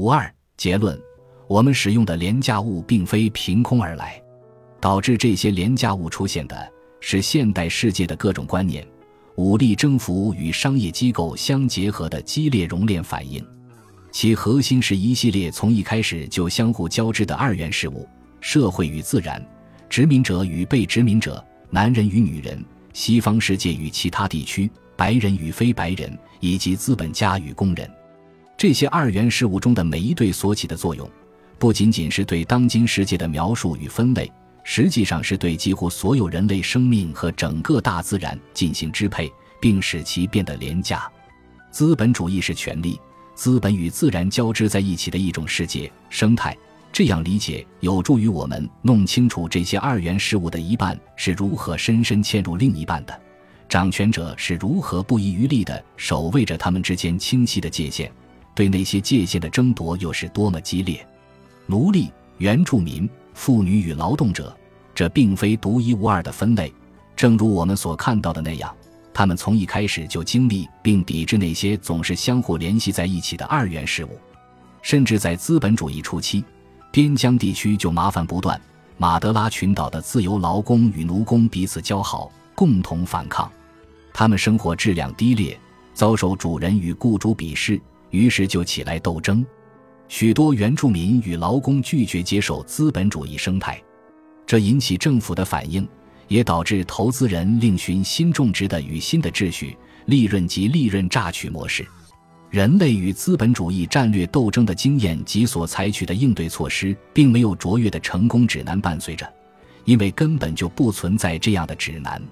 五二结论：我们使用的廉价物并非凭空而来，导致这些廉价物出现的是现代世界的各种观念、武力征服与商业机构相结合的激烈熔炼反应。其核心是一系列从一开始就相互交织的二元事物：社会与自然、殖民者与被殖民者、男人与女人、西方世界与其他地区、白人与非白人，以及资本家与工人。这些二元事物中的每一对所起的作用，不仅仅是对当今世界的描述与分类，实际上是对几乎所有人类生命和整个大自然进行支配，并使其变得廉价。资本主义是权力。资本与自然交织在一起的一种世界生态，这样理解有助于我们弄清楚这些二元事物的一半是如何深深嵌入另一半的，掌权者是如何不遗余力地守卫着他们之间清晰的界限，对那些界限的争夺又是多么激烈。奴隶、原住民、妇女与劳动者，这并非独一无二的分类，正如我们所看到的那样。他们从一开始就经历并抵制那些总是相互联系在一起的二元事物，甚至在资本主义初期，边疆地区就麻烦不断。马德拉群岛的自由劳工与奴工彼此交好，共同反抗。他们生活质量低劣，遭受主人与雇主鄙视，于是就起来斗争。许多原住民与劳工拒绝接受资本主义生态，这引起政府的反应。也导致投资人另寻新种植的与新的秩序、利润及利润榨取模式。人类与资本主义战略斗争的经验及所采取的应对措施，并没有卓越的成功指南伴随着，因为根本就不存在这样的指南。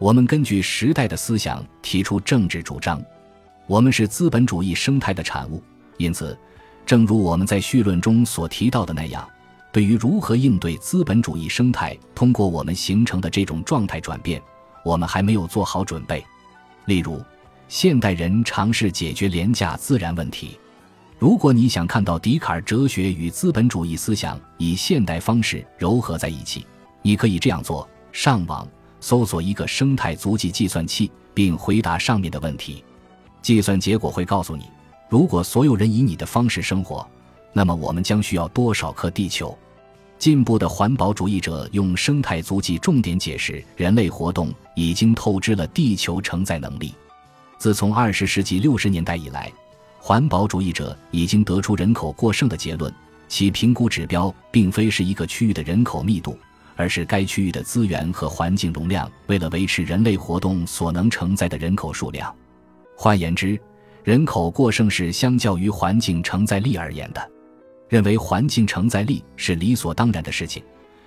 我们根据时代的思想提出政治主张，我们是资本主义生态的产物，因此，正如我们在序论中所提到的那样。对于如何应对资本主义生态通过我们形成的这种状态转变，我们还没有做好准备。例如，现代人尝试解决廉价自然问题。如果你想看到笛卡尔哲学与资本主义思想以现代方式糅合在一起，你可以这样做：上网搜索一个生态足迹计算器，并回答上面的问题。计算结果会告诉你，如果所有人以你的方式生活。那么我们将需要多少颗地球？进步的环保主义者用生态足迹重点解释人类活动已经透支了地球承载能力。自从二十世纪六十年代以来，环保主义者已经得出人口过剩的结论。其评估指标并非是一个区域的人口密度，而是该区域的资源和环境容量为了维持人类活动所能承载的人口数量。换言之，人口过剩是相较于环境承载力而言的。认为环境承载力是理所当然的事情，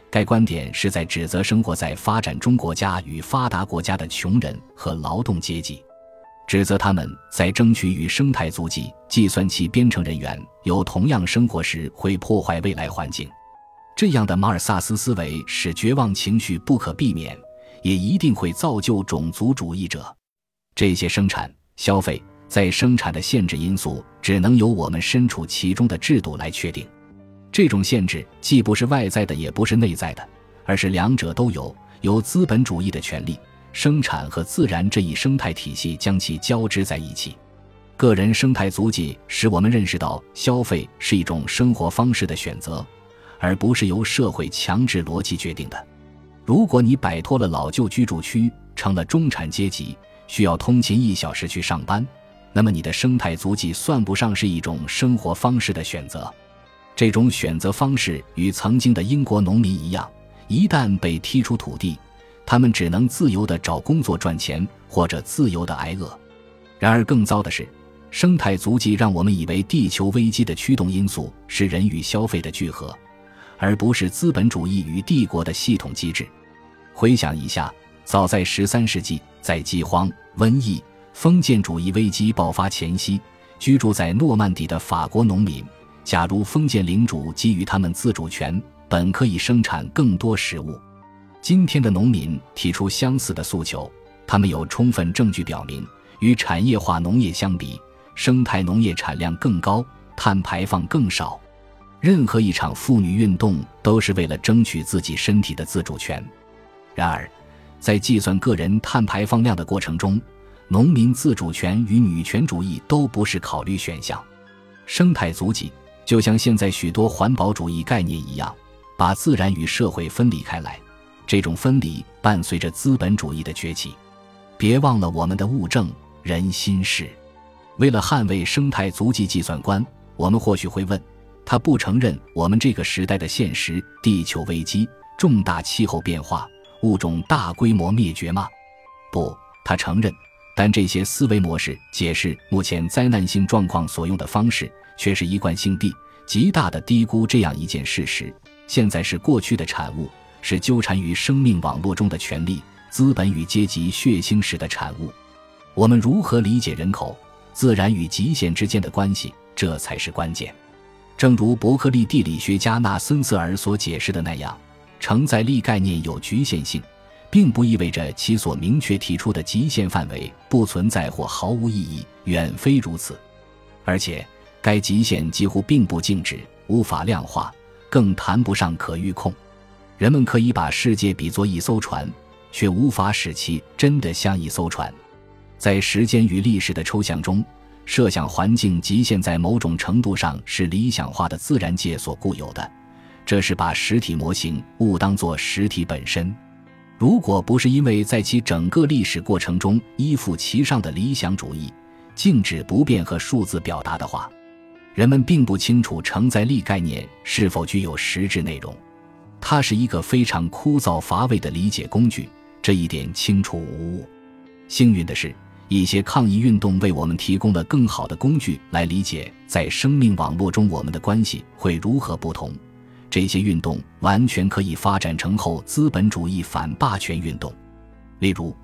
该观点是在指责生活在发展中国家与发达国家的穷人和劳动阶级，指责他们在争取与生态足迹计算器编程人员有同样生活时会破坏未来环境。这样的马尔萨斯思维使绝望情绪不可避免，也一定会造就种族主义者。这些生产消费。在生产的限制因素只能由我们身处其中的制度来确定。这种限制既不是外在的，也不是内在的，而是两者都有。由资本主义的权利、生产和自然这一生态体系将其交织在一起。个人生态足迹使我们认识到，消费是一种生活方式的选择，而不是由社会强制逻辑决定的。如果你摆脱了老旧居住区，成了中产阶级，需要通勤一小时去上班。那么你的生态足迹算不上是一种生活方式的选择，这种选择方式与曾经的英国农民一样，一旦被踢出土地，他们只能自由地找工作赚钱，或者自由地挨饿。然而更糟的是，生态足迹让我们以为地球危机的驱动因素是人与消费的聚合，而不是资本主义与帝国的系统机制。回想一下，早在十三世纪，在饥荒、瘟疫。封建主义危机爆发前夕，居住在诺曼底的法国农民，假如封建领主给予他们自主权，本可以生产更多食物。今天的农民提出相似的诉求，他们有充分证据表明，与产业化农业相比，生态农业产量更高，碳排放更少。任何一场妇女运动都是为了争取自己身体的自主权。然而，在计算个人碳排放量的过程中，农民自主权与女权主义都不是考虑选项。生态足迹就像现在许多环保主义概念一样，把自然与社会分离开来。这种分离伴随着资本主义的崛起。别忘了我们的物证人心事。为了捍卫生态足迹计算观，我们或许会问：他不承认我们这个时代的现实——地球危机、重大气候变化、物种大规模灭绝吗？不，他承认。但这些思维模式解释目前灾难性状况所用的方式，却是一贯性地极大的低估这样一件事实：现在是过去的产物，是纠缠于生命网络中的权力。资本与阶级血腥史的产物，我们如何理解人口、自然与极限之间的关系？这才是关键。正如伯克利地理学家纳森瑟尔所解释的那样，承载力概念有局限性，并不意味着其所明确提出的极限范围不存在或毫无意义，远非如此。而且，该极限几乎并不静止，无法量化，更谈不上可预控。人们可以把世界比作一艘船。却无法使其真的像一艘船，在时间与历史的抽象中，设想环境极限在某种程度上是理想化的自然界所固有的，这是把实体模型误当作实体本身。如果不是因为在其整个历史过程中依附其上的理想主义，静止不变和数字表达的话，人们并不清楚承载力概念是否具有实质内容。它是一个非常枯燥乏味的理解工具。这一点清楚无误。幸运的是，一些抗议运动为我们提供了更好的工具来理解在生命网络中我们的关系会如何不同。这些运动完全可以发展成后资本主义反霸权运动，例如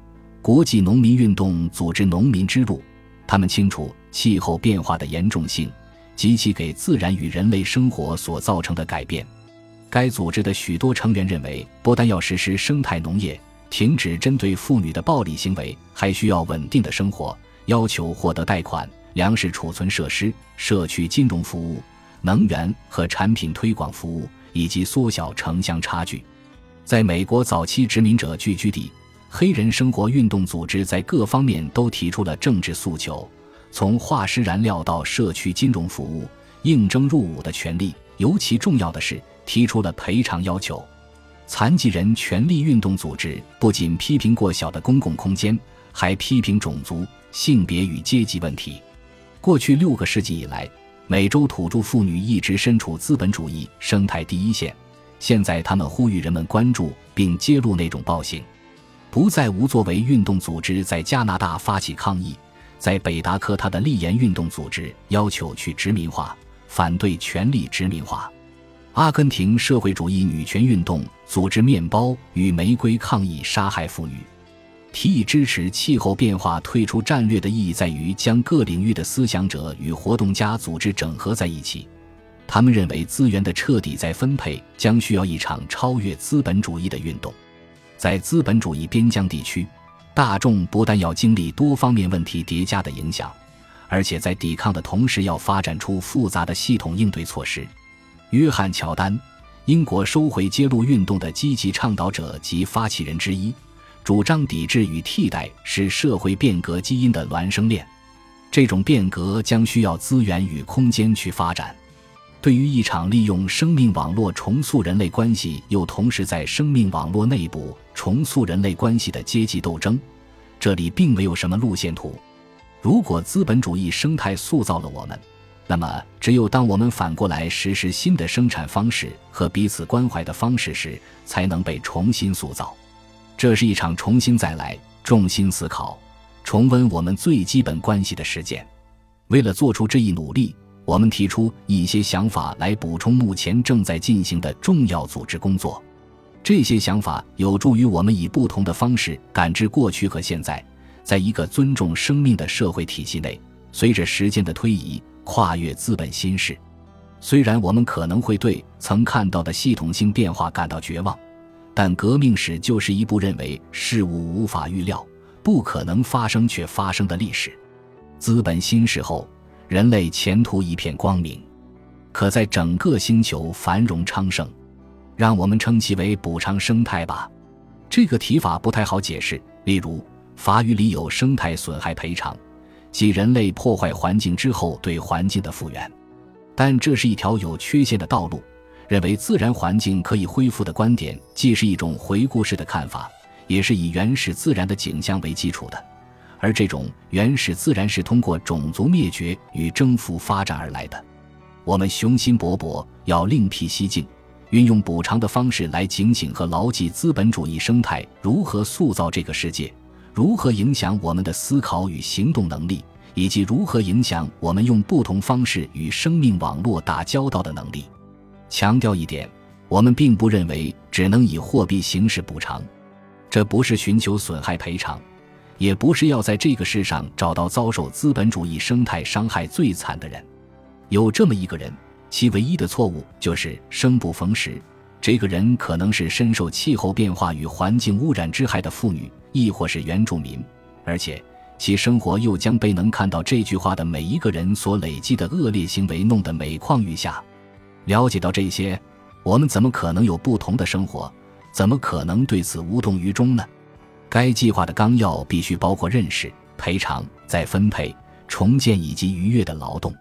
国际农民运动组织“农民之路”。他们清楚气候变化的严重性及其给自然与人类生活所造成的改变。该组织的许多成员认为，不但要实施生态农业。停止针对妇女的暴力行为，还需要稳定的生活，要求获得贷款、粮食储存设施、社区金融服务、能源和产品推广服务，以及缩小城乡差距。在美国早期殖民者聚居地，黑人生活运动组织在各方面都提出了政治诉求，从化石燃料到社区金融服务、应征入伍的权利，尤其重要的是提出了赔偿要求。残疾人权利运动组织不仅批评过小的公共空间，还批评种族、性别与阶级问题。过去六个世纪以来，美洲土著妇女一直身处资本主义生态第一线。现在，他们呼吁人们关注并揭露那种暴行。不再无作为运动组织在加拿大发起抗议，在北达科他的立言运动组织要求去殖民化，反对权力殖民化。阿根廷社会主义女权运动组织“面包与玫瑰”抗议杀害妇女，提议支持气候变化退出战略的意义在于将各领域的思想者与活动家组织整合在一起。他们认为资源的彻底再分配将需要一场超越资本主义的运动。在资本主义边疆地区，大众不但要经历多方面问题叠加的影响，而且在抵抗的同时要发展出复杂的系统应对措施。约翰·乔丹，英国收回揭露运动的积极倡导者及发起人之一，主张抵制与替代是社会变革基因的孪生链。这种变革将需要资源与空间去发展。对于一场利用生命网络重塑人类关系，又同时在生命网络内部重塑人类关系的阶级斗争，这里并没有什么路线图。如果资本主义生态塑造了我们，那么，只有当我们反过来实施新的生产方式和彼此关怀的方式时，才能被重新塑造。这是一场重新再来、重新思考、重温我们最基本关系的实践。为了做出这一努力，我们提出一些想法来补充目前正在进行的重要组织工作。这些想法有助于我们以不同的方式感知过去和现在，在一个尊重生命的社会体系内，随着时间的推移。跨越资本心事，虽然我们可能会对曾看到的系统性变化感到绝望，但革命史就是一部认为事物无法预料、不可能发生却发生的历史。资本新世后，人类前途一片光明，可在整个星球繁荣昌盛。让我们称其为补偿生态吧。这个提法不太好解释。例如，法语里有生态损害赔偿。即人类破坏环境之后对环境的复原，但这是一条有缺陷的道路。认为自然环境可以恢复的观点，既是一种回顾式的看法，也是以原始自然的景象为基础的。而这种原始自然是通过种族灭绝与征服发展而来的。我们雄心勃勃，要另辟蹊径，运用补偿的方式来警醒和牢记资本主义生态如何塑造这个世界，如何影响我们的思考与行动能力，以及如何影响我们用不同方式与生命网络打交道的能力。强调一点，我们并不认为只能以货币形式补偿，这不是寻求损害赔偿，也不是要在这个世上找到遭受资本主义生态伤害最惨的人。有这么一个人，其唯一的错误就是生不逢时。这个人可能是深受气候变化与环境污染之害的妇女，亦或是原住民，而且其生活又将被能看到这句话的每一个人所累积的恶劣行为弄得每况愈下。了解到这些，我们怎么可能有不同的生活？怎么可能对此无动于衷呢？该计划的纲要必须包括认识、赔偿、再分配、重建以及愉悦的劳动。